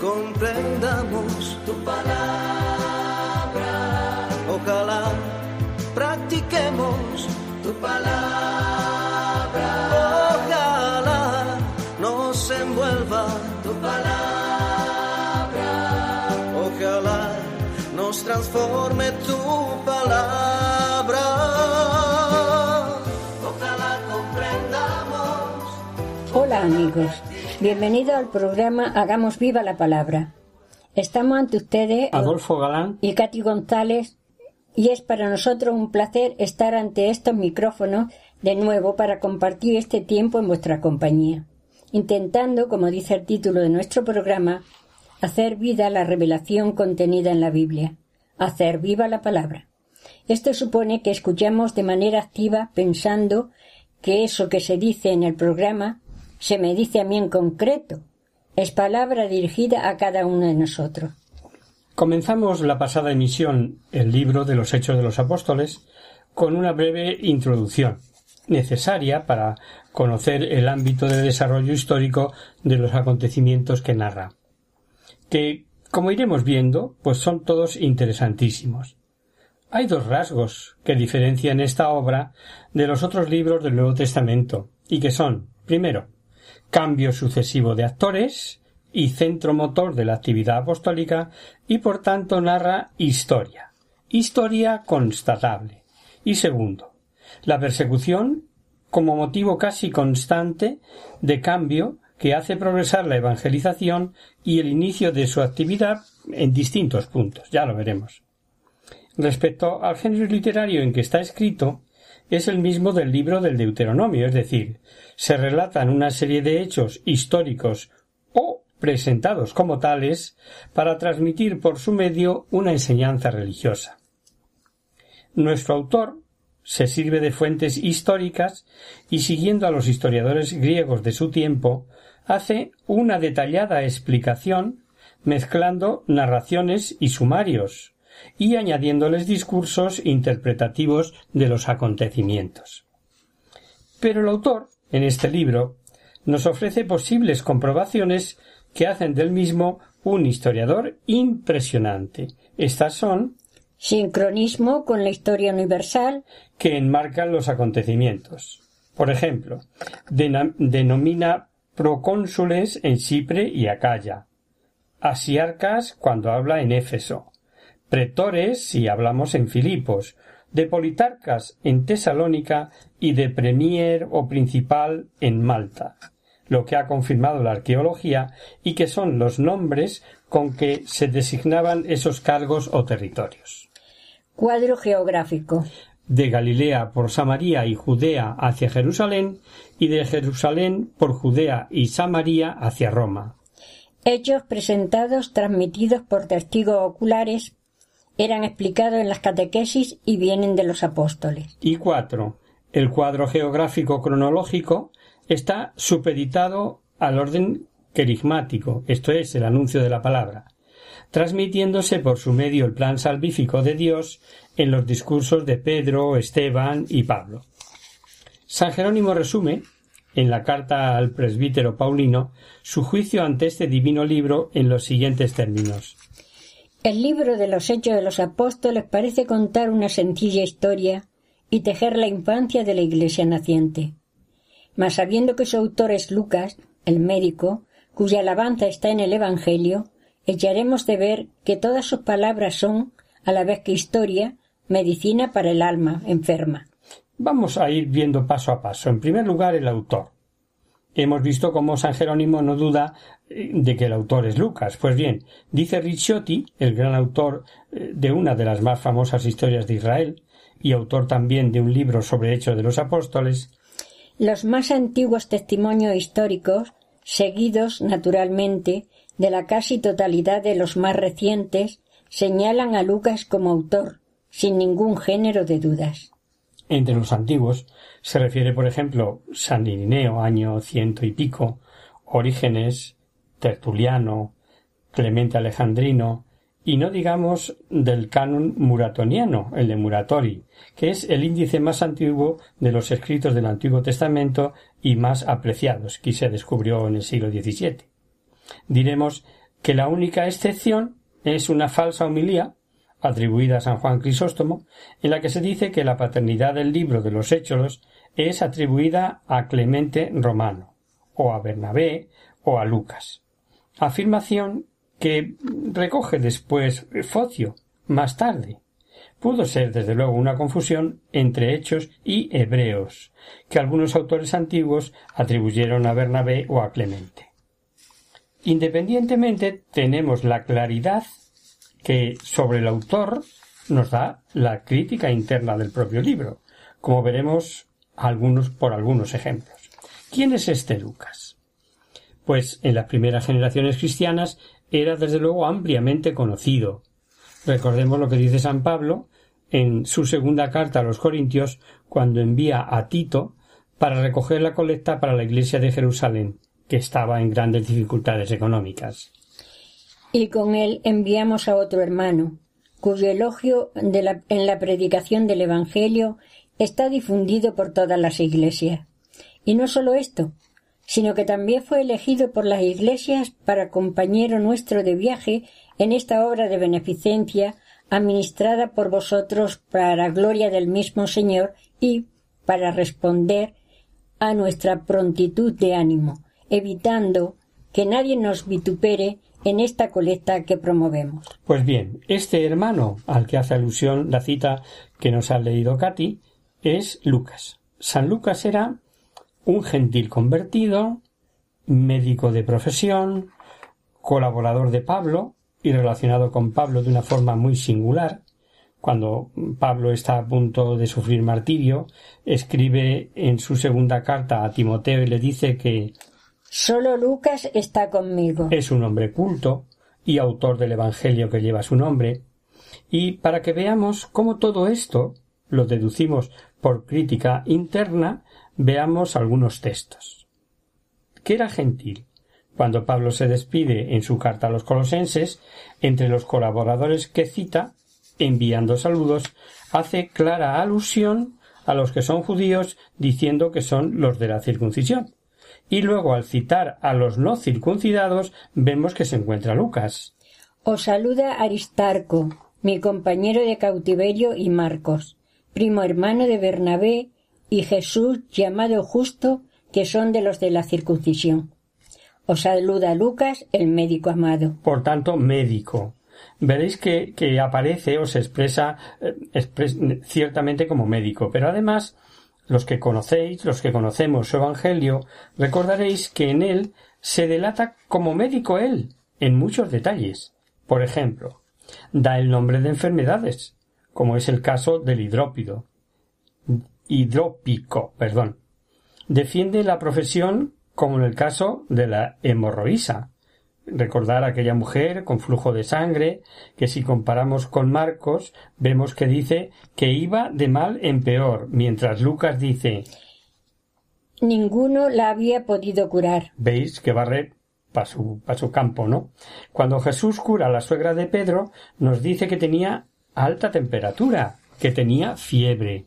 comprendamos tu palabra. Ojalá practiquemos tu palabra. Ojalá nos envuelva tu palabra. Ojalá nos transforme tu palabra. Ojalá comprendamos. Hola amigos, bienvenidos al programa Hagamos viva la palabra. Estamos ante ustedes Adolfo Galán y Katy González y es para nosotros un placer estar ante estos micrófonos de nuevo para compartir este tiempo en vuestra compañía, intentando, como dice el título de nuestro programa, hacer vida la revelación contenida en la Biblia, hacer viva la palabra. Esto supone que escuchamos de manera activa pensando que eso que se dice en el programa se me dice a mí en concreto. Es palabra dirigida a cada uno de nosotros. Comenzamos la pasada emisión, el libro de los Hechos de los Apóstoles, con una breve introducción, necesaria para conocer el ámbito de desarrollo histórico de los acontecimientos que narra, que, como iremos viendo, pues son todos interesantísimos. Hay dos rasgos que diferencian esta obra de los otros libros del Nuevo Testamento, y que son, primero, cambio sucesivo de actores y centro motor de la actividad apostólica y por tanto narra historia, historia constatable. Y segundo, la persecución como motivo casi constante de cambio que hace progresar la evangelización y el inicio de su actividad en distintos puntos. Ya lo veremos. Respecto al género literario en que está escrito, es el mismo del libro del Deuteronomio, es decir, se relatan una serie de hechos históricos o presentados como tales para transmitir por su medio una enseñanza religiosa. Nuestro autor se sirve de fuentes históricas y siguiendo a los historiadores griegos de su tiempo, hace una detallada explicación mezclando narraciones y sumarios, y añadiéndoles discursos interpretativos de los acontecimientos. Pero el autor, en este libro, nos ofrece posibles comprobaciones que hacen del mismo un historiador impresionante. Estas son Sincronismo con la historia universal, que enmarcan los acontecimientos. Por ejemplo, denomina procónsules en Chipre y Acaya, asiarcas cuando habla en Éfeso, pretores si hablamos en Filipos, de politarcas en Tesalónica y de premier o principal en Malta, lo que ha confirmado la arqueología y que son los nombres con que se designaban esos cargos o territorios. cuadro geográfico, De Galilea por Samaria y Judea hacia Jerusalén y de Jerusalén por Judea y Samaria hacia Roma. hechos presentados transmitidos por testigos oculares, eran explicados en las catequesis y vienen de los apóstoles. Y cuatro. El cuadro geográfico cronológico está supeditado al orden querigmático, esto es, el anuncio de la palabra, transmitiéndose por su medio el plan salvífico de Dios en los discursos de Pedro, Esteban y Pablo. San Jerónimo resume, en la carta al presbítero Paulino, su juicio ante este divino libro en los siguientes términos. El libro de los Hechos de los Apóstoles parece contar una sencilla historia y tejer la infancia de la Iglesia naciente. Mas sabiendo que su autor es Lucas, el médico, cuya alabanza está en el Evangelio, echaremos de ver que todas sus palabras son, a la vez que historia, medicina para el alma enferma. Vamos a ir viendo paso a paso. En primer lugar, el autor. Hemos visto cómo San Jerónimo no duda eh, de que el autor es Lucas. Pues bien, dice Ricciotti, el gran autor eh, de una de las más famosas historias de Israel, y autor también de un libro sobre Hechos de los Apóstoles, Los más antiguos testimonios históricos, seguidos naturalmente de la casi totalidad de los más recientes señalan a Lucas como autor, sin ningún género de dudas. Entre los antiguos se refiere, por ejemplo, San Irineo, año ciento y pico, Orígenes, Tertuliano, Clemente Alejandrino, y no digamos del canon muratoniano, el de Muratori, que es el índice más antiguo de los escritos del Antiguo Testamento y más apreciados, que se descubrió en el siglo XVII. Diremos que la única excepción es una falsa homilía atribuida a San Juan Crisóstomo, en la que se dice que la paternidad del libro de los Hechos es atribuida a Clemente Romano, o a Bernabé, o a Lucas. Afirmación que recoge después Focio, más tarde. Pudo ser, desde luego, una confusión entre hechos y hebreos, que algunos autores antiguos atribuyeron a Bernabé o a Clemente. Independientemente, tenemos la claridad que sobre el autor nos da la crítica interna del propio libro, como veremos algunos por algunos ejemplos. ¿Quién es este Lucas? Pues en las primeras generaciones cristianas era desde luego ampliamente conocido. Recordemos lo que dice San Pablo en su segunda carta a los Corintios cuando envía a Tito para recoger la colecta para la iglesia de Jerusalén, que estaba en grandes dificultades económicas. Y con él enviamos a otro hermano, cuyo elogio en la predicación del Evangelio está difundido por todas las iglesias. Y no solo esto, sino que también fue elegido por las iglesias para compañero nuestro de viaje en esta obra de beneficencia administrada por vosotros para gloria del mismo Señor y para responder a nuestra prontitud de ánimo, evitando que nadie nos vitupere en esta colecta que promovemos. Pues bien, este hermano al que hace alusión la cita que nos ha leído Katy es Lucas. San Lucas era un gentil convertido, médico de profesión, colaborador de Pablo y relacionado con Pablo de una forma muy singular. Cuando Pablo está a punto de sufrir martirio, escribe en su segunda carta a Timoteo y le dice que Solo Lucas está conmigo. Es un hombre culto y autor del Evangelio que lleva su nombre. Y para que veamos cómo todo esto lo deducimos por crítica interna, Veamos algunos textos. ¿Qué era gentil? Cuando Pablo se despide en su carta a los colosenses, entre los colaboradores que cita, enviando saludos, hace clara alusión a los que son judíos diciendo que son los de la circuncisión. Y luego al citar a los no circuncidados vemos que se encuentra Lucas. Os saluda Aristarco, mi compañero de cautiverio y Marcos, primo hermano de Bernabé y Jesús llamado justo, que son de los de la circuncisión. Os saluda Lucas, el médico amado. Por tanto, médico. Veréis que, que aparece o se expresa eh, ciertamente como médico, pero además los que conocéis, los que conocemos su Evangelio, recordaréis que en él se delata como médico él, en muchos detalles. Por ejemplo, da el nombre de enfermedades, como es el caso del hidrópido, hidrópico, perdón. Defiende la profesión como en el caso de la hemorroísa. Recordar a aquella mujer con flujo de sangre, que si comparamos con Marcos, vemos que dice que iba de mal en peor, mientras Lucas dice Ninguno la había podido curar. Veis que barre para su, su campo, ¿no? Cuando Jesús cura a la suegra de Pedro, nos dice que tenía alta temperatura, que tenía fiebre.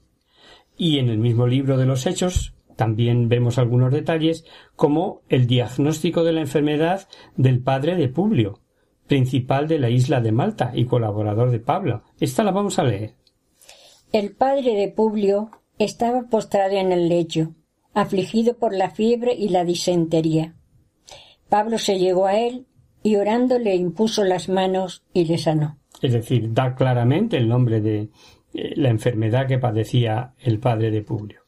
Y en el mismo libro de los Hechos también vemos algunos detalles como el diagnóstico de la enfermedad del padre de Publio, principal de la isla de Malta y colaborador de Pablo. Esta la vamos a leer. El padre de Publio estaba postrado en el lecho, afligido por la fiebre y la disentería. Pablo se llegó a él y orando le impuso las manos y le sanó. Es decir, da claramente el nombre de, eh, la enfermedad que padecía el padre de Publio.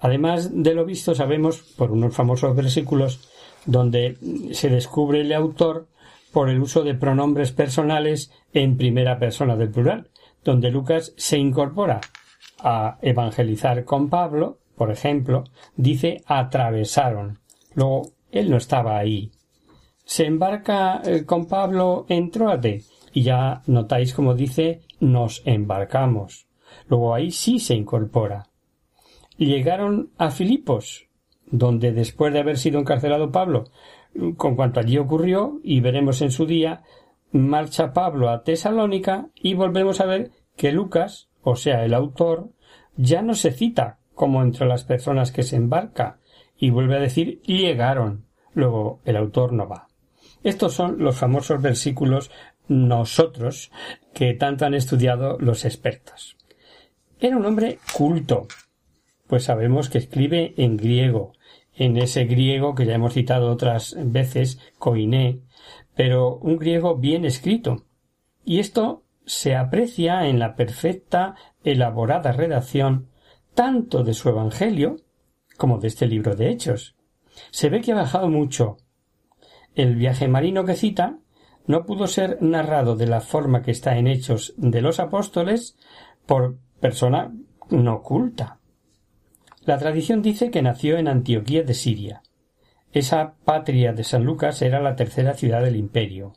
Además de lo visto, sabemos por unos famosos versículos donde se descubre el autor por el uso de pronombres personales en primera persona del plural, donde Lucas se incorpora a evangelizar con Pablo, por ejemplo, dice atravesaron. Luego, él no estaba ahí, se embarca eh, con Pablo en Troade y ya notáis como dice nos embarcamos. Luego ahí sí se incorpora. Llegaron a Filipos, donde después de haber sido encarcelado Pablo, con cuanto allí ocurrió, y veremos en su día, marcha Pablo a Tesalónica y volvemos a ver que Lucas, o sea, el autor, ya no se cita como entre las personas que se embarca y vuelve a decir llegaron. Luego el autor no va. Estos son los famosos versículos nosotros que tanto han estudiado los expertos. Era un hombre culto, pues sabemos que escribe en griego, en ese griego que ya hemos citado otras veces, koiné, pero un griego bien escrito. Y esto se aprecia en la perfecta, elaborada redacción tanto de su Evangelio como de este libro de Hechos. Se ve que ha bajado mucho. El viaje marino que cita no pudo ser narrado de la forma que está en Hechos de los Apóstoles por persona no culta. La tradición dice que nació en Antioquía de Siria. Esa patria de San Lucas era la tercera ciudad del imperio,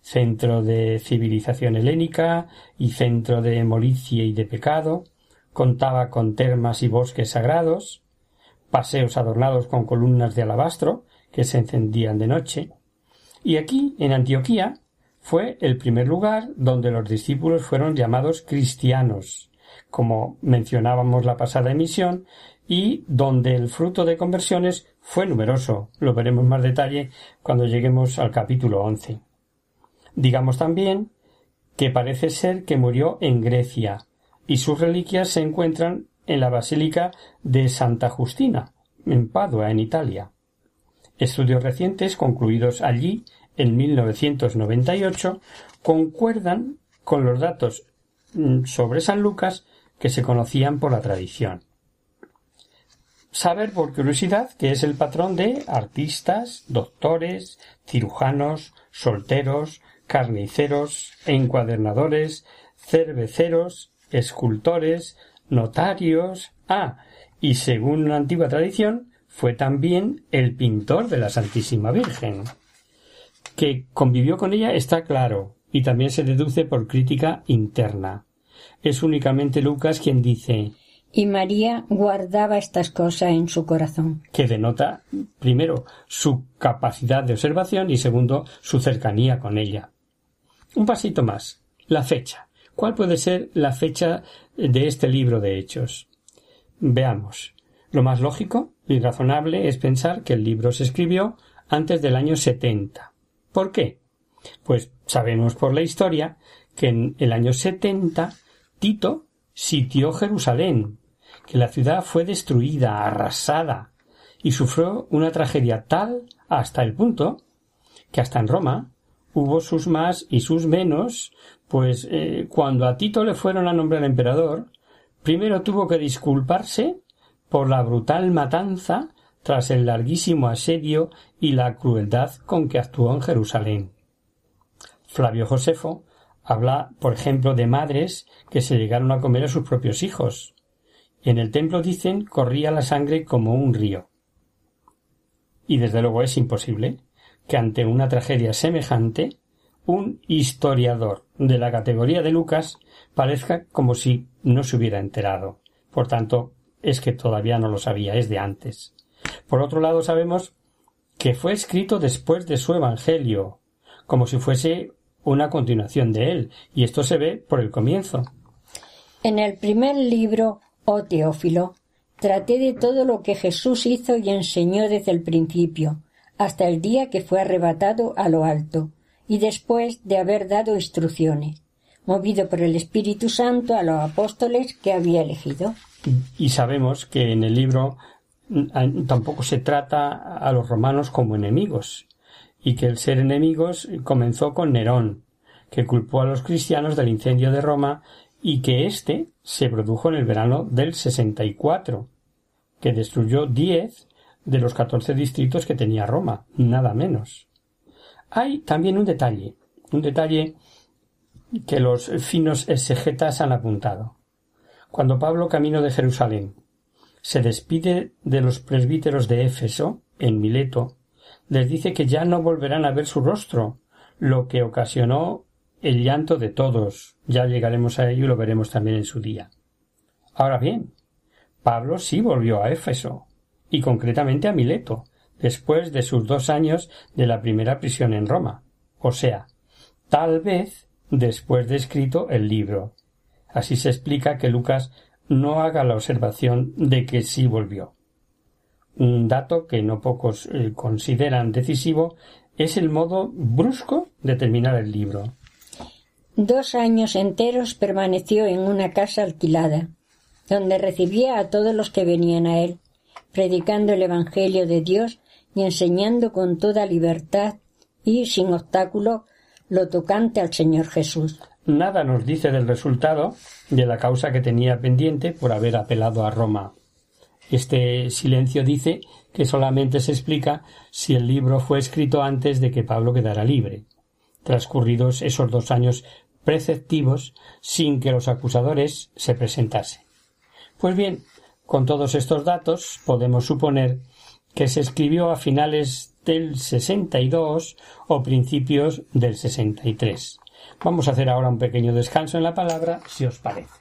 centro de civilización helénica y centro de molicie y de pecado, contaba con termas y bosques sagrados, paseos adornados con columnas de alabastro que se encendían de noche, y aquí, en Antioquía, fue el primer lugar donde los discípulos fueron llamados cristianos, como mencionábamos la pasada emisión, y donde el fruto de conversiones fue numeroso. Lo veremos más detalle cuando lleguemos al capítulo once. Digamos también que parece ser que murió en Grecia, y sus reliquias se encuentran en la Basílica de Santa Justina, en Padua, en Italia. Estudios recientes concluidos allí en 1998 concuerdan con los datos mm, sobre San Lucas que se conocían por la tradición. Saber por curiosidad que es el patrón de artistas, doctores, cirujanos, solteros, carniceros, encuadernadores, cerveceros, escultores, notarios, ah, y según una antigua tradición, fue también el pintor de la Santísima Virgen. Que convivió con ella está claro, y también se deduce por crítica interna. Es únicamente Lucas quien dice y María guardaba estas cosas en su corazón. Que denota, primero, su capacidad de observación y segundo, su cercanía con ella. Un pasito más. La fecha. ¿Cuál puede ser la fecha de este libro de Hechos? Veamos. Lo más lógico y razonable es pensar que el libro se escribió antes del año 70. ¿Por qué? Pues sabemos por la historia que en el año 70 Tito sitió Jerusalén, que la ciudad fue destruida, arrasada, y sufrió una tragedia tal hasta el punto que hasta en Roma hubo sus más y sus menos, pues eh, cuando a Tito le fueron a nombrar emperador, primero tuvo que disculparse por la brutal matanza tras el larguísimo asedio y la crueldad con que actuó en Jerusalén. Flavio Josefo habla, por ejemplo, de madres que se llegaron a comer a sus propios hijos. En el templo, dicen, corría la sangre como un río. Y desde luego es imposible que ante una tragedia semejante un historiador de la categoría de Lucas parezca como si no se hubiera enterado. Por tanto, es que todavía no lo sabía, es de antes. Por otro lado, sabemos que fue escrito después de su Evangelio, como si fuese una continuación de él, y esto se ve por el comienzo. En el primer libro, oh Teófilo, traté de todo lo que Jesús hizo y enseñó desde el principio, hasta el día que fue arrebatado a lo alto, y después de haber dado instrucciones, movido por el Espíritu Santo a los apóstoles que había elegido. Y sabemos que en el libro mm, tampoco se trata a los romanos como enemigos, y que el ser enemigos comenzó con Nerón, que culpó a los cristianos del incendio de Roma y que éste se produjo en el verano del 64, que destruyó diez de los catorce distritos que tenía Roma, nada menos. Hay también un detalle, un detalle que los finos exegetas han apuntado. Cuando Pablo camino de Jerusalén se despide de los presbíteros de Éfeso, en Mileto, les dice que ya no volverán a ver su rostro, lo que ocasionó el llanto de todos. Ya llegaremos a ello y lo veremos también en su día. Ahora bien, Pablo sí volvió a Éfeso, y concretamente a Mileto, después de sus dos años de la primera prisión en Roma, o sea, tal vez después de escrito el libro. Así se explica que Lucas no haga la observación de que sí volvió. Un dato que no pocos eh, consideran decisivo es el modo brusco de terminar el libro. Dos años enteros permaneció en una casa alquilada, donde recibía a todos los que venían a él, predicando el Evangelio de Dios y enseñando con toda libertad y sin obstáculo lo tocante al Señor Jesús. Nada nos dice del resultado de la causa que tenía pendiente por haber apelado a Roma. Este silencio dice que solamente se explica si el libro fue escrito antes de que Pablo quedara libre, transcurridos esos dos años preceptivos sin que los acusadores se presentasen. Pues bien, con todos estos datos podemos suponer que se escribió a finales del 62 o principios del 63. Vamos a hacer ahora un pequeño descanso en la palabra, si os parece.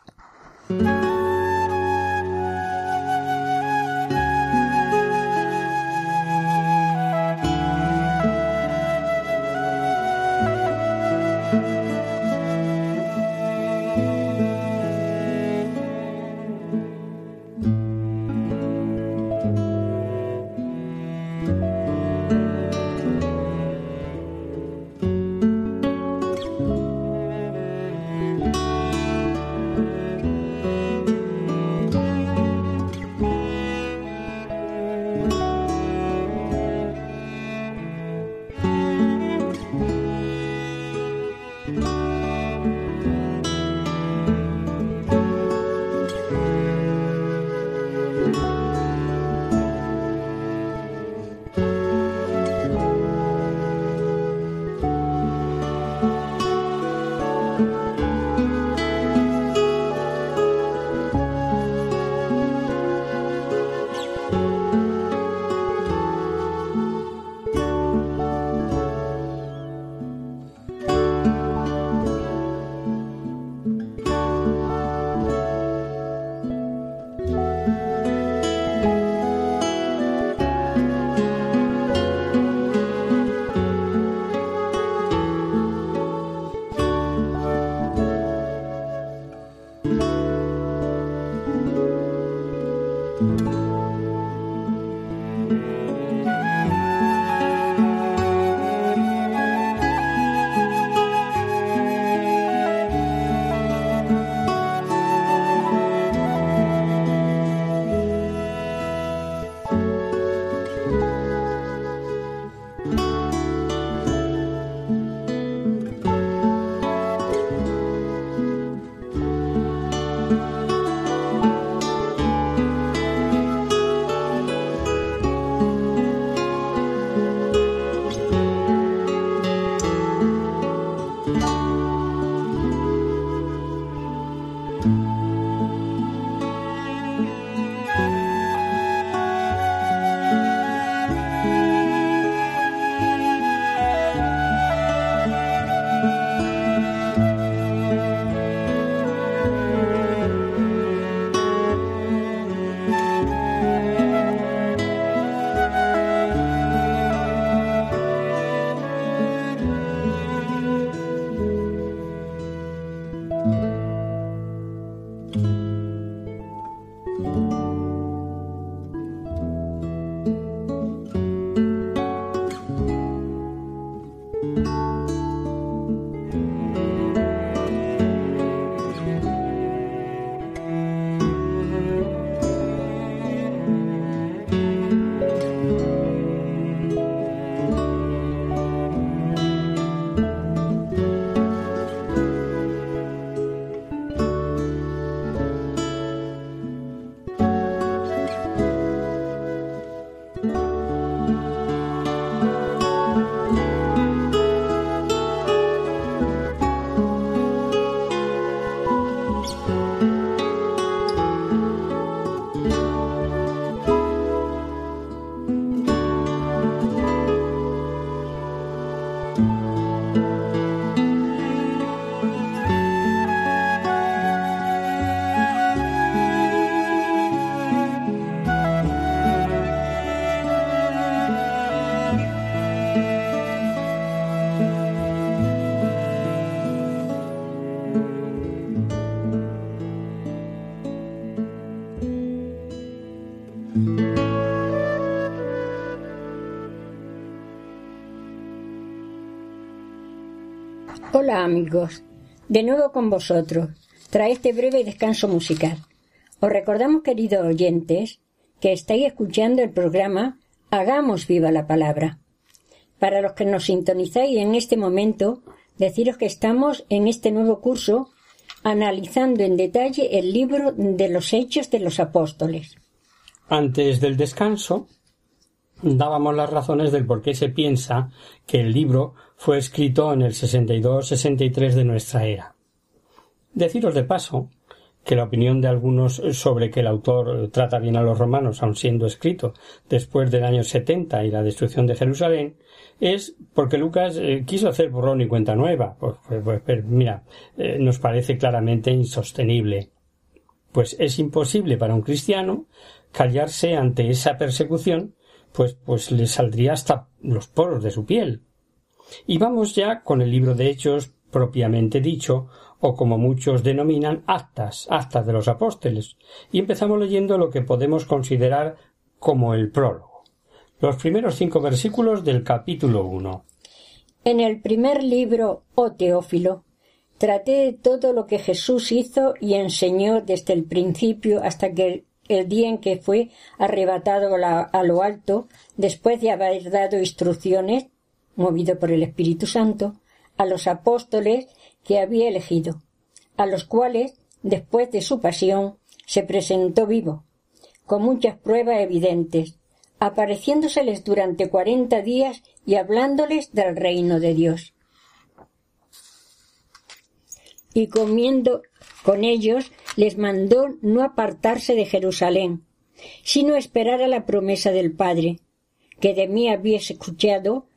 Hola amigos, de nuevo con vosotros, tras este breve descanso musical. Os recordamos, queridos oyentes, que estáis escuchando el programa Hagamos viva la palabra. Para los que nos sintonizáis en este momento, deciros que estamos en este nuevo curso analizando en detalle el libro de los Hechos de los Apóstoles. Antes del descanso, dábamos las razones del por qué se piensa que el libro fue escrito en el 62-63 de nuestra era. Deciros de paso que la opinión de algunos sobre que el autor trata bien a los romanos, aun siendo escrito después del año 70 y la destrucción de Jerusalén, es porque Lucas eh, quiso hacer borrón y cuenta nueva. Pues, pues, pues mira, eh, nos parece claramente insostenible. Pues es imposible para un cristiano callarse ante esa persecución, pues, pues le saldría hasta los poros de su piel. Y vamos ya con el libro de Hechos propiamente dicho, o como muchos denominan actas, actas de los apóstoles, y empezamos leyendo lo que podemos considerar como el prólogo, los primeros cinco versículos del capítulo uno. En el primer libro, oh Teófilo, traté de todo lo que Jesús hizo y enseñó desde el principio hasta que el día en que fue arrebatado a lo alto, después de haber dado instrucciones, movido por el Espíritu Santo, a los apóstoles que había elegido, a los cuales, después de su pasión, se presentó vivo, con muchas pruebas evidentes, apareciéndoseles durante cuarenta días y hablándoles del reino de Dios. Y comiendo con ellos, les mandó no apartarse de Jerusalén, sino esperar a la promesa del Padre, que de mí habíais escuchado,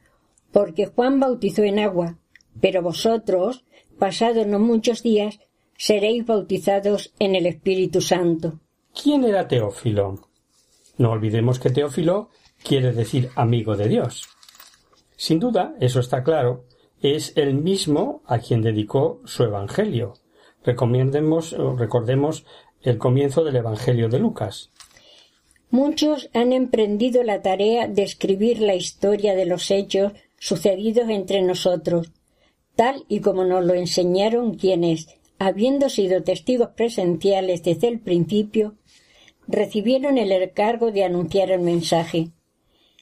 porque Juan bautizó en agua, pero vosotros, pasados no muchos días, seréis bautizados en el Espíritu Santo. ¿Quién era Teófilo? No olvidemos que Teófilo quiere decir amigo de Dios. Sin duda, eso está claro, es el mismo a quien dedicó su Evangelio. Recomendemos, recordemos el comienzo del Evangelio de Lucas. Muchos han emprendido la tarea de escribir la historia de los hechos sucedidos entre nosotros, tal y como nos lo enseñaron quienes, habiendo sido testigos presenciales desde el principio, recibieron el encargo de anunciar el mensaje.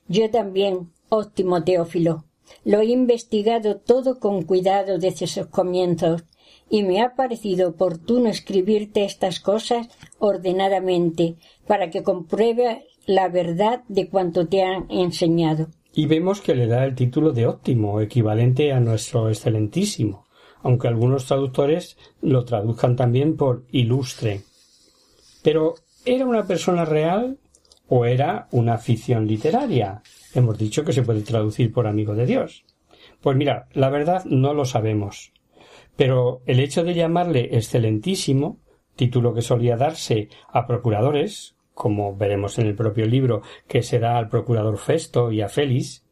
Yo también, óptimo Teófilo, lo he investigado todo con cuidado desde sus comienzos, y me ha parecido oportuno escribirte estas cosas ordenadamente, para que compruebe la verdad de cuanto te han enseñado y vemos que le da el título de óptimo, equivalente a nuestro excelentísimo, aunque algunos traductores lo traduzcan también por ilustre. Pero, ¿era una persona real o era una ficción literaria? Hemos dicho que se puede traducir por amigo de Dios. Pues mira, la verdad no lo sabemos. Pero el hecho de llamarle excelentísimo, título que solía darse a procuradores, como veremos en el propio libro que se da al procurador Festo y a Félix,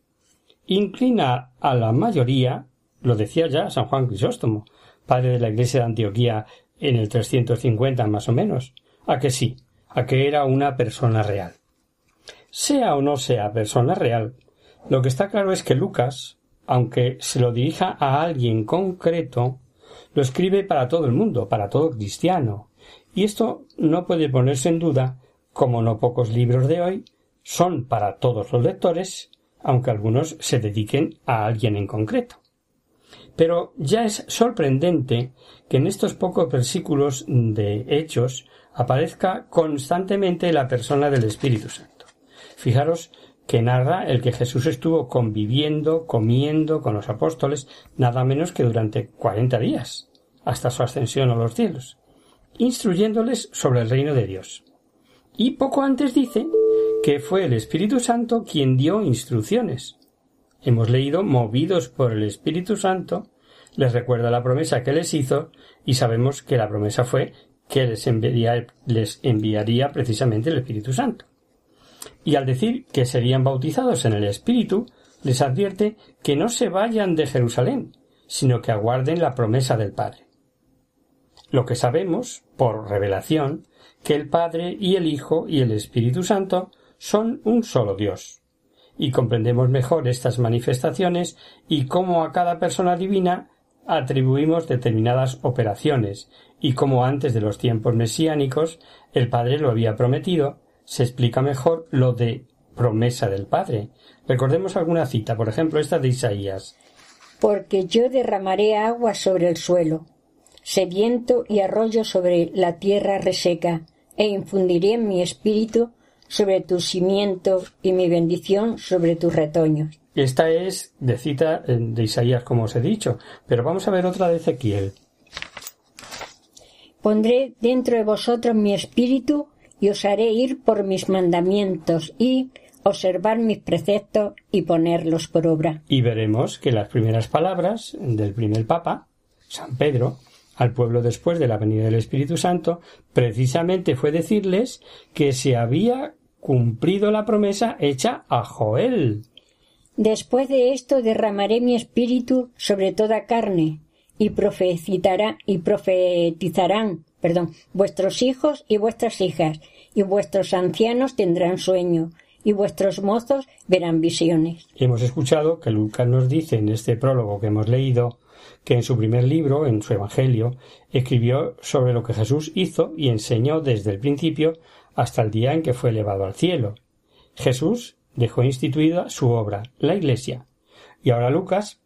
inclina a la mayoría, lo decía ya San Juan Crisóstomo, padre de la Iglesia de Antioquía en el 350 más o menos, a que sí, a que era una persona real. Sea o no sea persona real, lo que está claro es que Lucas, aunque se lo dirija a alguien concreto, lo escribe para todo el mundo, para todo cristiano, y esto no puede ponerse en duda como no pocos libros de hoy, son para todos los lectores, aunque algunos se dediquen a alguien en concreto. Pero ya es sorprendente que en estos pocos versículos de Hechos aparezca constantemente la persona del Espíritu Santo. Fijaros que narra el que Jesús estuvo conviviendo, comiendo con los apóstoles, nada menos que durante cuarenta días, hasta su ascensión a los cielos, instruyéndoles sobre el reino de Dios. Y poco antes dice que fue el Espíritu Santo quien dio instrucciones. Hemos leído movidos por el Espíritu Santo, les recuerda la promesa que les hizo y sabemos que la promesa fue que les enviaría, les enviaría precisamente el Espíritu Santo. Y al decir que serían bautizados en el Espíritu, les advierte que no se vayan de Jerusalén, sino que aguarden la promesa del Padre. Lo que sabemos, por revelación, que el Padre y el Hijo y el Espíritu Santo son un solo Dios. Y comprendemos mejor estas manifestaciones y cómo a cada persona divina atribuimos determinadas operaciones y como antes de los tiempos mesiánicos el Padre lo había prometido, se explica mejor lo de promesa del Padre. Recordemos alguna cita, por ejemplo esta de Isaías. Porque yo derramaré agua sobre el suelo, sediento y arroyo sobre la tierra reseca, e infundiré mi espíritu sobre tu cimiento y mi bendición sobre tus retoños. Esta es de cita de Isaías, como os he dicho, pero vamos a ver otra de Ezequiel. Pondré dentro de vosotros mi espíritu y os haré ir por mis mandamientos y observar mis preceptos y ponerlos por obra. Y veremos que las primeras palabras del primer Papa, San Pedro, al pueblo después de la venida del Espíritu Santo, precisamente fue decirles que se había cumplido la promesa hecha a Joel. Después de esto derramaré mi espíritu sobre toda carne, y profetizarán, y profetizarán, perdón, vuestros hijos y vuestras hijas, y vuestros ancianos tendrán sueño, y vuestros mozos verán visiones. Hemos escuchado que Lucas nos dice en este prólogo que hemos leído que en su primer libro, en su Evangelio, escribió sobre lo que Jesús hizo y enseñó desde el principio hasta el día en que fue elevado al cielo. Jesús dejó instituida su obra, la Iglesia, y ahora Lucas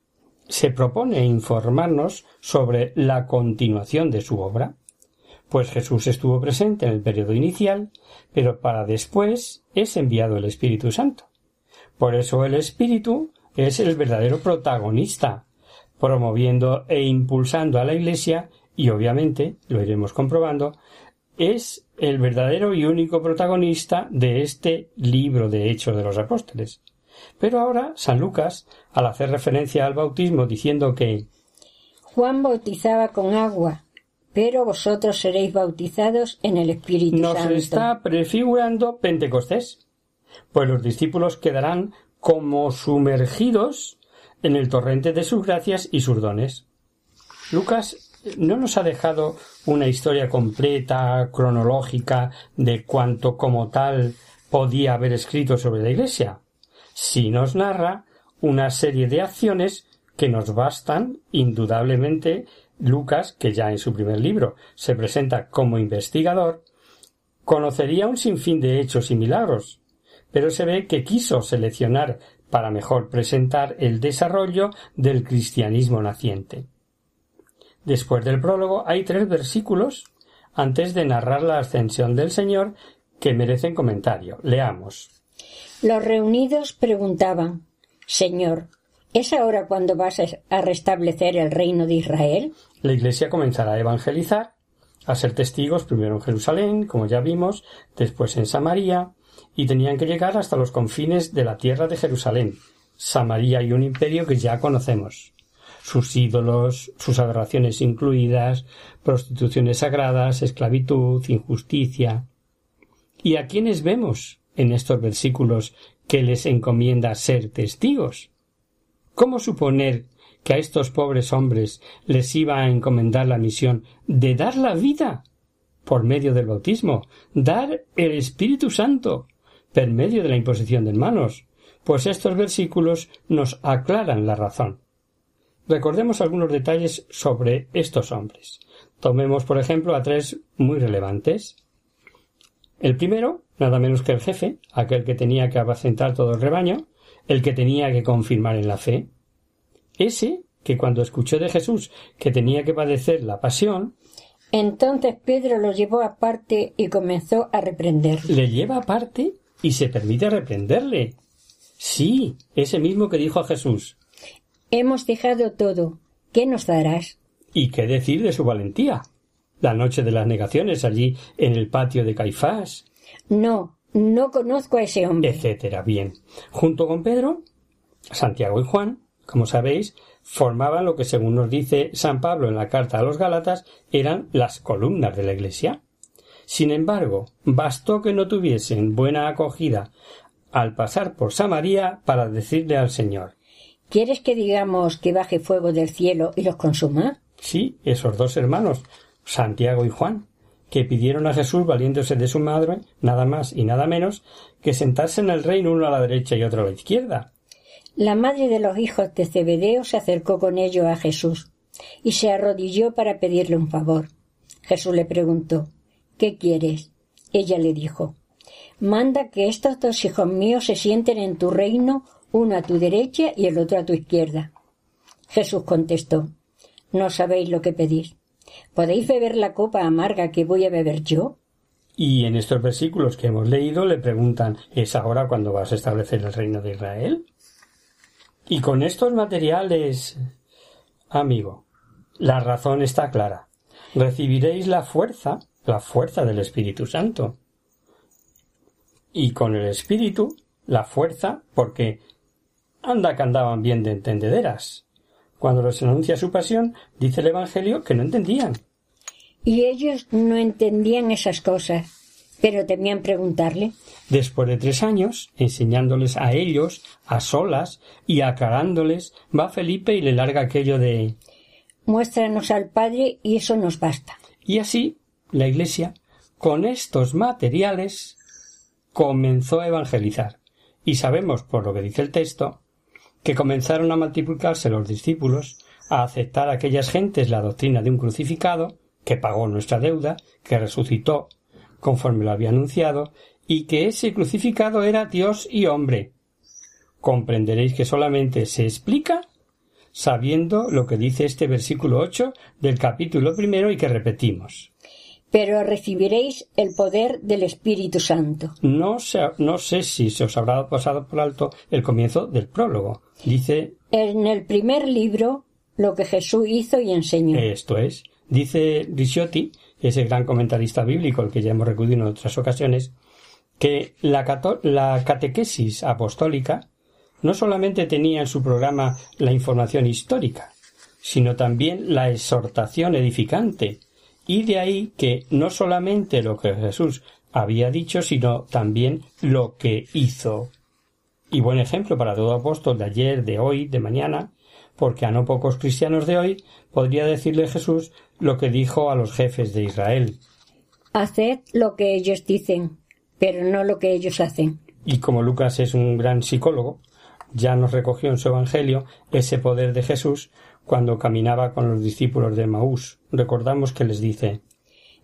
se propone informarnos sobre la continuación de su obra, pues Jesús estuvo presente en el periodo inicial, pero para después es enviado el Espíritu Santo. Por eso el Espíritu es el verdadero protagonista promoviendo e impulsando a la Iglesia y obviamente, lo iremos comprobando, es el verdadero y único protagonista de este libro de Hechos de los Apóstoles. Pero ahora San Lucas, al hacer referencia al bautismo diciendo que Juan bautizaba con agua, pero vosotros seréis bautizados en el Espíritu nos Santo. está prefigurando Pentecostés, pues los discípulos quedarán como sumergidos en el torrente de sus gracias y sus dones. Lucas no nos ha dejado una historia completa, cronológica, de cuanto como tal podía haber escrito sobre la Iglesia. Sí nos narra una serie de acciones que nos bastan, indudablemente, Lucas, que ya en su primer libro se presenta como investigador, conocería un sinfín de hechos y milagros, pero se ve que quiso seleccionar para mejor presentar el desarrollo del cristianismo naciente. Después del prólogo hay tres versículos antes de narrar la ascensión del Señor que merecen comentario. Leamos. Los reunidos preguntaban Señor, ¿es ahora cuando vas a restablecer el reino de Israel? La Iglesia comenzará a evangelizar, a ser testigos primero en Jerusalén, como ya vimos, después en Samaria, y tenían que llegar hasta los confines de la tierra de Jerusalén, Samaria y un imperio que ya conocemos. Sus ídolos, sus adoraciones incluidas, prostituciones sagradas, esclavitud, injusticia. ¿Y a quiénes vemos en estos versículos que les encomienda ser testigos? ¿Cómo suponer que a estos pobres hombres les iba a encomendar la misión de dar la vida por medio del bautismo, dar el Espíritu Santo por medio de la imposición de manos, pues estos versículos nos aclaran la razón. Recordemos algunos detalles sobre estos hombres. Tomemos, por ejemplo, a tres muy relevantes. El primero, nada menos que el jefe, aquel que tenía que apacentar todo el rebaño, el que tenía que confirmar en la fe. Ese que cuando escuchó de Jesús que tenía que padecer la pasión, entonces Pedro lo llevó aparte y comenzó a reprenderle. Le lleva aparte y se permite reprenderle. Sí, ese mismo que dijo a Jesús. Hemos dejado todo. ¿Qué nos darás? ¿Y qué decir de su valentía? La noche de las negaciones allí en el patio de Caifás. No, no conozco a ese hombre. Etcétera. Bien. Junto con Pedro, Santiago y Juan, como sabéis, formaban lo que según nos dice San Pablo en la carta a los Gálatas eran las columnas de la Iglesia. Sin embargo, bastó que no tuviesen buena acogida al pasar por Samaria para decirle al Señor ¿Quieres que digamos que baje fuego del cielo y los consuma? Sí, esos dos hermanos, Santiago y Juan, que pidieron a Jesús, valiéndose de su madre, nada más y nada menos, que sentarse en el reino uno a la derecha y otro a la izquierda. La madre de los hijos de Zebedeo se acercó con ellos a Jesús. y se arrodilló para pedirle un favor. Jesús le preguntó ¿Qué quieres? Ella le dijo Manda que estos dos hijos míos se sienten en tu reino, uno a tu derecha y el otro a tu izquierda. Jesús contestó No sabéis lo que pedís. ¿Podéis beber la copa amarga que voy a beber yo? Y en estos versículos que hemos leído le preguntan ¿Es ahora cuando vas a establecer el reino de Israel? Y con estos materiales, amigo, la razón está clara. Recibiréis la fuerza, la fuerza del Espíritu Santo. Y con el Espíritu, la fuerza, porque anda que andaban bien de entendederas. Cuando les anuncia su pasión, dice el Evangelio que no entendían. Y ellos no entendían esas cosas pero temían preguntarle. Después de tres años, enseñándoles a ellos, a solas, y aclarándoles, va Felipe y le larga aquello de Muéstranos al Padre y eso nos basta. Y así, la Iglesia, con estos materiales, comenzó a evangelizar. Y sabemos, por lo que dice el texto, que comenzaron a multiplicarse los discípulos, a aceptar a aquellas gentes la doctrina de un crucificado, que pagó nuestra deuda, que resucitó conforme lo había anunciado, y que ese crucificado era Dios y hombre. Comprenderéis que solamente se explica sabiendo lo que dice este versículo ocho del capítulo primero y que repetimos. Pero recibiréis el poder del Espíritu Santo. No, no sé si se os habrá pasado por alto el comienzo del prólogo. Dice. En el primer libro, lo que Jesús hizo y enseñó. Esto es. Dice Ricciotti ese gran comentarista bíblico al que ya hemos recurrido en otras ocasiones, que la, la catequesis apostólica no solamente tenía en su programa la información histórica, sino también la exhortación edificante, y de ahí que no solamente lo que Jesús había dicho, sino también lo que hizo. Y buen ejemplo para todo apóstol de ayer, de hoy, de mañana, porque a no pocos cristianos de hoy podría decirle Jesús lo que dijo a los jefes de Israel. Haced lo que ellos dicen, pero no lo que ellos hacen. Y como Lucas es un gran psicólogo, ya nos recogió en su Evangelio ese poder de Jesús cuando caminaba con los discípulos de Maús. Recordamos que les dice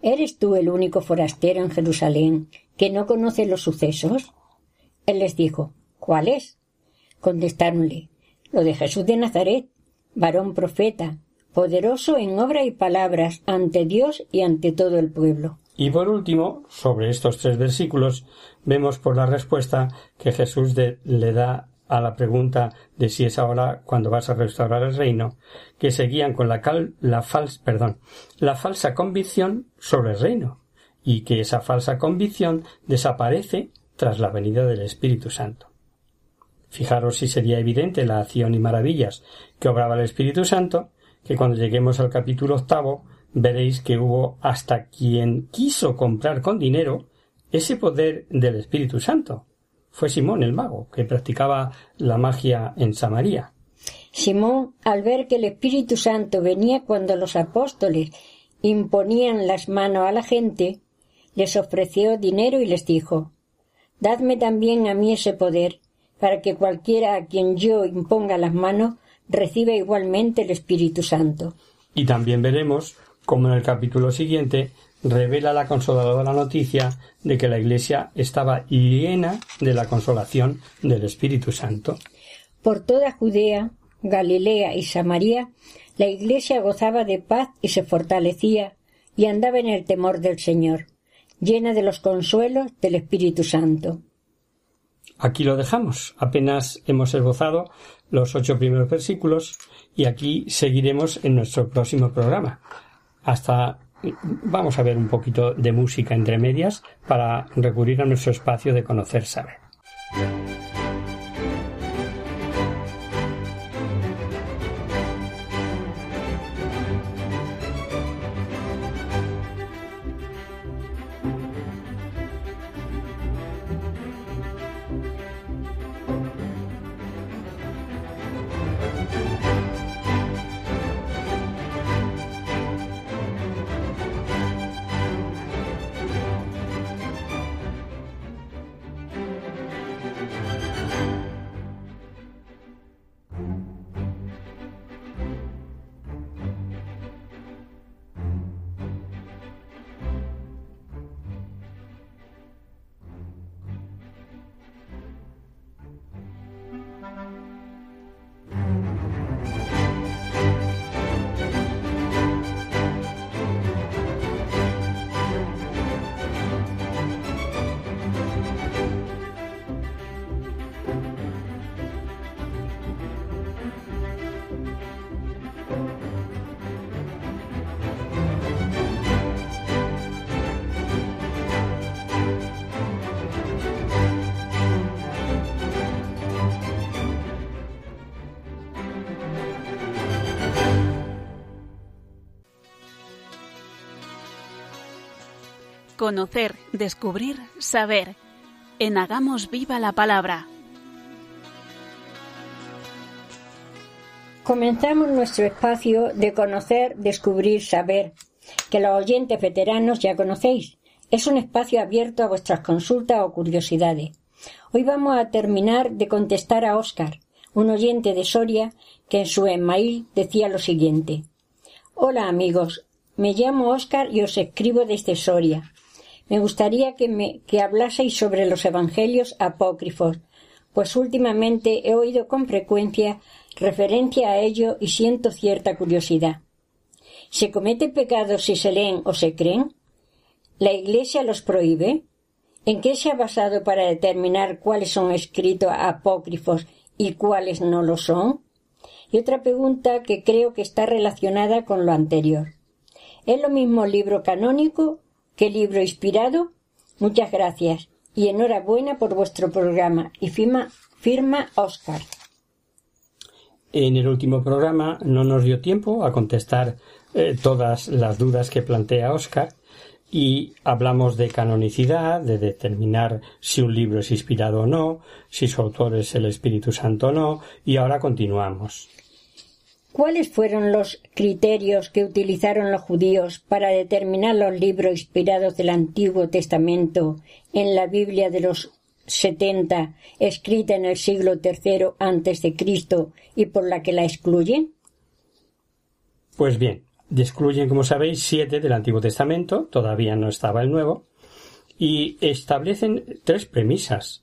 ¿Eres tú el único forastero en Jerusalén que no conoce los sucesos? Él les dijo ¿Cuál es? Contestáronle lo de Jesús de Nazaret, varón profeta, poderoso en obra y palabras ante Dios y ante todo el pueblo. Y por último, sobre estos tres versículos, vemos por la respuesta que Jesús le da a la pregunta de si es ahora cuando vas a restaurar el reino, que seguían con la, la, perdón, la falsa convicción sobre el reino, y que esa falsa convicción desaparece tras la venida del Espíritu Santo. Fijaros si sería evidente la acción y maravillas que obraba el Espíritu Santo, que cuando lleguemos al capítulo octavo veréis que hubo hasta quien quiso comprar con dinero ese poder del Espíritu Santo. Fue Simón el mago, que practicaba la magia en Samaria. Simón, al ver que el Espíritu Santo venía cuando los apóstoles imponían las manos a la gente, les ofreció dinero y les dijo Dadme también a mí ese poder, para que cualquiera a quien yo imponga las manos reciba igualmente el Espíritu Santo. Y también veremos cómo en el capítulo siguiente revela la consoladora noticia de que la Iglesia estaba llena de la consolación del Espíritu Santo. Por toda Judea, Galilea y Samaria, la Iglesia gozaba de paz y se fortalecía y andaba en el temor del Señor, llena de los consuelos del Espíritu Santo. Aquí lo dejamos. Apenas hemos esbozado los ocho primeros versículos y aquí seguiremos en nuestro próximo programa. Hasta vamos a ver un poquito de música entre medias para recurrir a nuestro espacio de conocer saber. Conocer, descubrir, saber. En Hagamos Viva la Palabra. Comenzamos nuestro espacio de conocer, descubrir, saber, que los oyentes veteranos ya conocéis. Es un espacio abierto a vuestras consultas o curiosidades. Hoy vamos a terminar de contestar a Óscar, un oyente de Soria, que en su email decía lo siguiente. Hola amigos, me llamo Óscar y os escribo desde Soria. Me gustaría que me que hablaseis sobre los evangelios apócrifos, pues últimamente he oído con frecuencia referencia a ello y siento cierta curiosidad. ¿Se comete pecado si se leen o se creen? ¿La Iglesia los prohíbe? ¿En qué se ha basado para determinar cuáles son escritos apócrifos y cuáles no lo son? Y otra pregunta que creo que está relacionada con lo anterior. ¿Es lo mismo libro canónico que libro inspirado? Muchas gracias y enhorabuena por vuestro programa y firma, firma Oscar. En el último programa no nos dio tiempo a contestar eh, todas las dudas que plantea Oscar y hablamos de canonicidad, de determinar si un libro es inspirado o no, si su autor es el Espíritu Santo o no, y ahora continuamos. ¿Cuáles fueron los criterios que utilizaron los judíos para determinar los libros inspirados del Antiguo Testamento en la Biblia de los setenta, escrita en el siglo III antes de Cristo y por la que la excluyen? Pues bien, excluyen, como sabéis, siete del Antiguo Testamento, todavía no estaba el Nuevo, y establecen tres premisas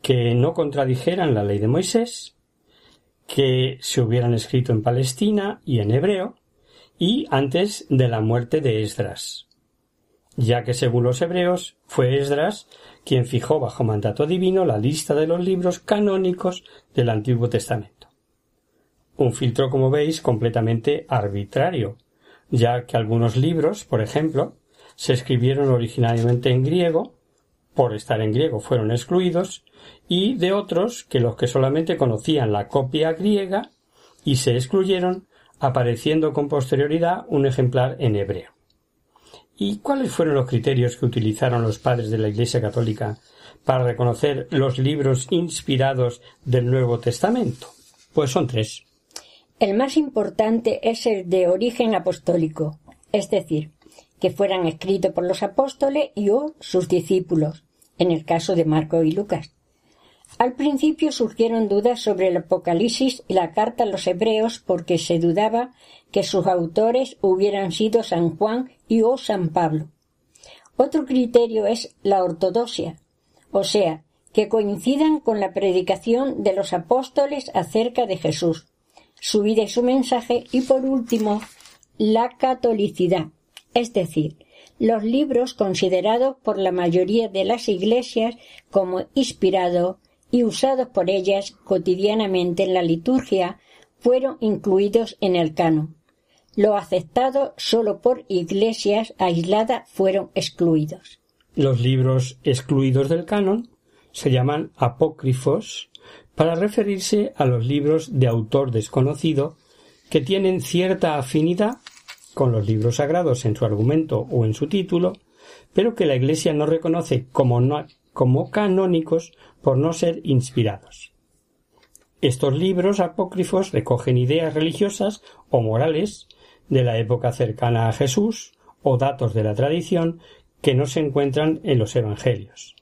que no contradijeran la ley de Moisés, que se hubieran escrito en Palestina y en hebreo, y antes de la muerte de Esdras, ya que según los hebreos fue Esdras quien fijó bajo mandato divino la lista de los libros canónicos del Antiguo Testamento. Un filtro, como veis, completamente arbitrario, ya que algunos libros, por ejemplo, se escribieron originalmente en griego, por estar en griego fueron excluidos, y de otros que los que solamente conocían la copia griega y se excluyeron, apareciendo con posterioridad un ejemplar en hebreo. ¿Y cuáles fueron los criterios que utilizaron los padres de la Iglesia católica para reconocer los libros inspirados del Nuevo Testamento? Pues son tres. El más importante es el de origen apostólico, es decir, que fueran escritos por los apóstoles y o sus discípulos, en el caso de Marco y Lucas. Al principio surgieron dudas sobre el Apocalipsis y la carta a los hebreos porque se dudaba que sus autores hubieran sido San Juan y o San Pablo. Otro criterio es la ortodoxia, o sea, que coincidan con la predicación de los apóstoles acerca de Jesús, su vida y su mensaje, y por último, la catolicidad, es decir, los libros considerados por la mayoría de las iglesias como inspirados y usados por ellas cotidianamente en la liturgia fueron incluidos en el canon. Lo aceptado solo por iglesias aisladas fueron excluidos. Los libros excluidos del canon se llaman apócrifos para referirse a los libros de autor desconocido que tienen cierta afinidad con los libros sagrados en su argumento o en su título, pero que la Iglesia no reconoce como, como canónicos por no ser inspirados. Estos libros apócrifos recogen ideas religiosas o morales de la época cercana a Jesús o datos de la tradición que no se encuentran en los Evangelios.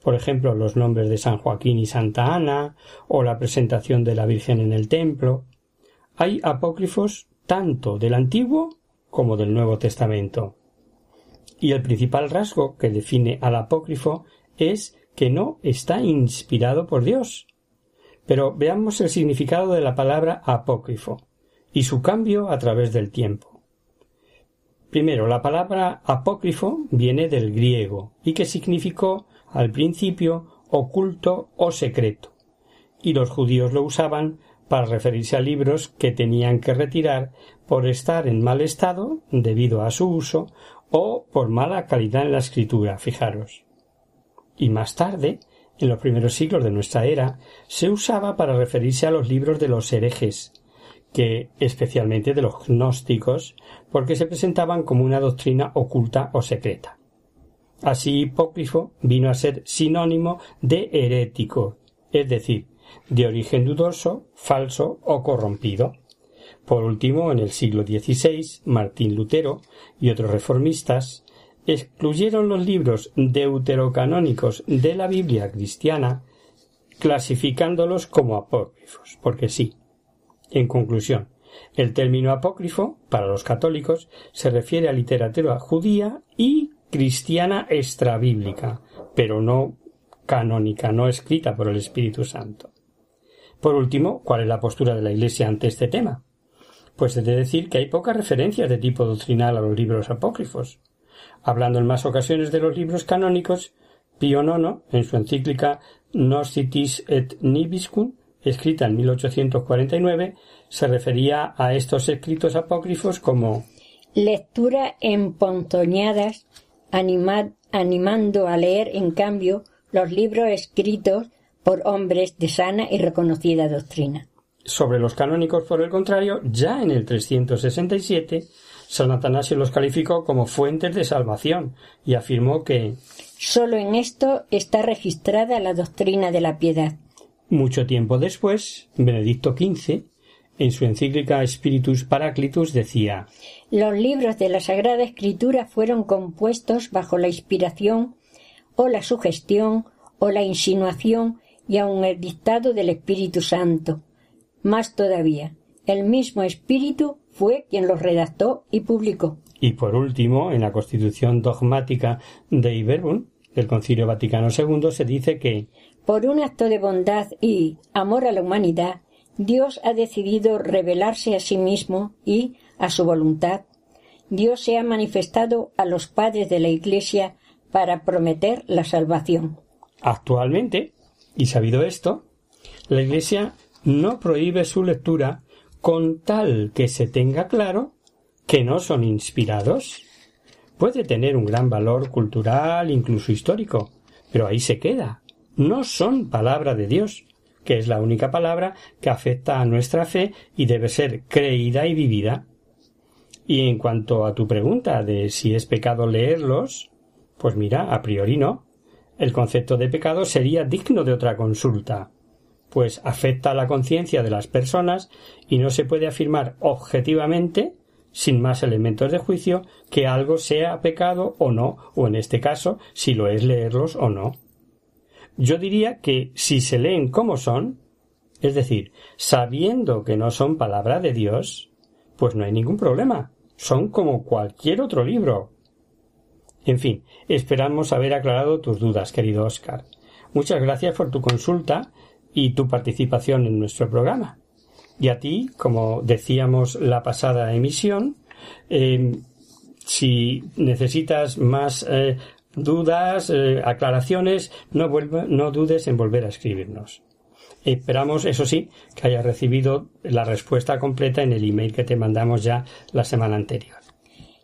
Por ejemplo, los nombres de San Joaquín y Santa Ana o la presentación de la Virgen en el templo. Hay apócrifos tanto del Antiguo como del Nuevo Testamento. Y el principal rasgo que define al apócrifo es que no está inspirado por Dios. Pero veamos el significado de la palabra apócrifo y su cambio a través del tiempo. Primero, la palabra apócrifo viene del griego y que significó al principio oculto o secreto, y los judíos lo usaban para referirse a libros que tenían que retirar por estar en mal estado debido a su uso o por mala calidad en la escritura, fijaros. Y más tarde, en los primeros siglos de nuestra era, se usaba para referirse a los libros de los herejes, que especialmente de los gnósticos, porque se presentaban como una doctrina oculta o secreta. Así hipócrifo vino a ser sinónimo de herético, es decir, de origen dudoso, falso o corrompido. Por último, en el siglo XVI, Martín Lutero y otros reformistas excluyeron los libros deuterocanónicos de la Biblia cristiana, clasificándolos como apócrifos, porque sí. En conclusión, el término apócrifo, para los católicos, se refiere a literatura judía y cristiana extrabíblica, pero no canónica, no escrita por el Espíritu Santo. Por último, ¿cuál es la postura de la Iglesia ante este tema? Pues he de decir que hay pocas referencias de tipo doctrinal a los libros apócrifos. Hablando en más ocasiones de los libros canónicos, Pío IX, en su encíclica Nocitis et Nibiscum, escrita en 1849, se refería a estos escritos apócrifos como lectura empontoñadas, animando a leer, en cambio, los libros escritos por hombres de sana y reconocida doctrina. Sobre los canónicos, por el contrario, ya en el 367, San Atanasio los calificó como fuentes de salvación y afirmó que sólo en esto está registrada la doctrina de la piedad. Mucho tiempo después, Benedicto XV, en su encíclica Spiritus Paraclitus, decía Los libros de la Sagrada Escritura fueron compuestos bajo la inspiración o la sugestión o la insinuación y aun el dictado del Espíritu Santo. Más todavía, el mismo Espíritu fue quien los redactó y publicó. Y por último, en la Constitución dogmática de Iberbun, del Concilio Vaticano II, se dice que por un acto de bondad y amor a la humanidad, Dios ha decidido revelarse a sí mismo y, a su voluntad, Dios se ha manifestado a los padres de la Iglesia para prometer la salvación. Actualmente, y sabido esto, la Iglesia no prohíbe su lectura con tal que se tenga claro que no son inspirados. Puede tener un gran valor cultural, incluso histórico, pero ahí se queda. No son palabra de Dios, que es la única palabra que afecta a nuestra fe y debe ser creída y vivida. Y en cuanto a tu pregunta de si es pecado leerlos, pues mira, a priori no. El concepto de pecado sería digno de otra consulta, pues afecta a la conciencia de las personas y no se puede afirmar objetivamente, sin más elementos de juicio, que algo sea pecado o no, o en este caso, si lo es leerlos o no. Yo diría que si se leen como son, es decir, sabiendo que no son palabra de Dios, pues no hay ningún problema. Son como cualquier otro libro. En fin, esperamos haber aclarado tus dudas, querido Oscar. Muchas gracias por tu consulta y tu participación en nuestro programa. Y a ti, como decíamos la pasada emisión, eh, si necesitas más eh, dudas, eh, aclaraciones, no, no dudes en volver a escribirnos. Esperamos, eso sí, que hayas recibido la respuesta completa en el email que te mandamos ya la semana anterior.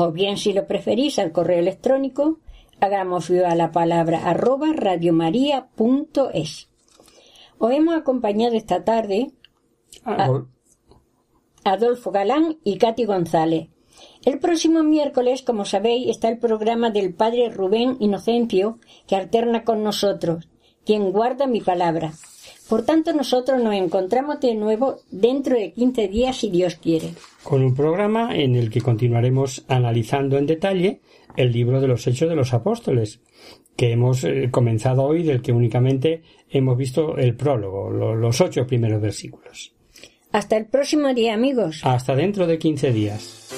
O bien, si lo preferís, al correo electrónico, hagamos viva la palabra arroba radiomaria.es. Os hemos acompañado esta tarde a, Adolfo Galán y Katy González. El próximo miércoles, como sabéis, está el programa del Padre Rubén Inocencio, que alterna con nosotros, quien guarda mi palabra. Por tanto, nosotros nos encontramos de nuevo dentro de 15 días, si Dios quiere. Con un programa en el que continuaremos analizando en detalle el libro de los Hechos de los Apóstoles, que hemos eh, comenzado hoy, del que únicamente hemos visto el prólogo, los ocho primeros versículos. Hasta el próximo día, amigos. Hasta dentro de 15 días.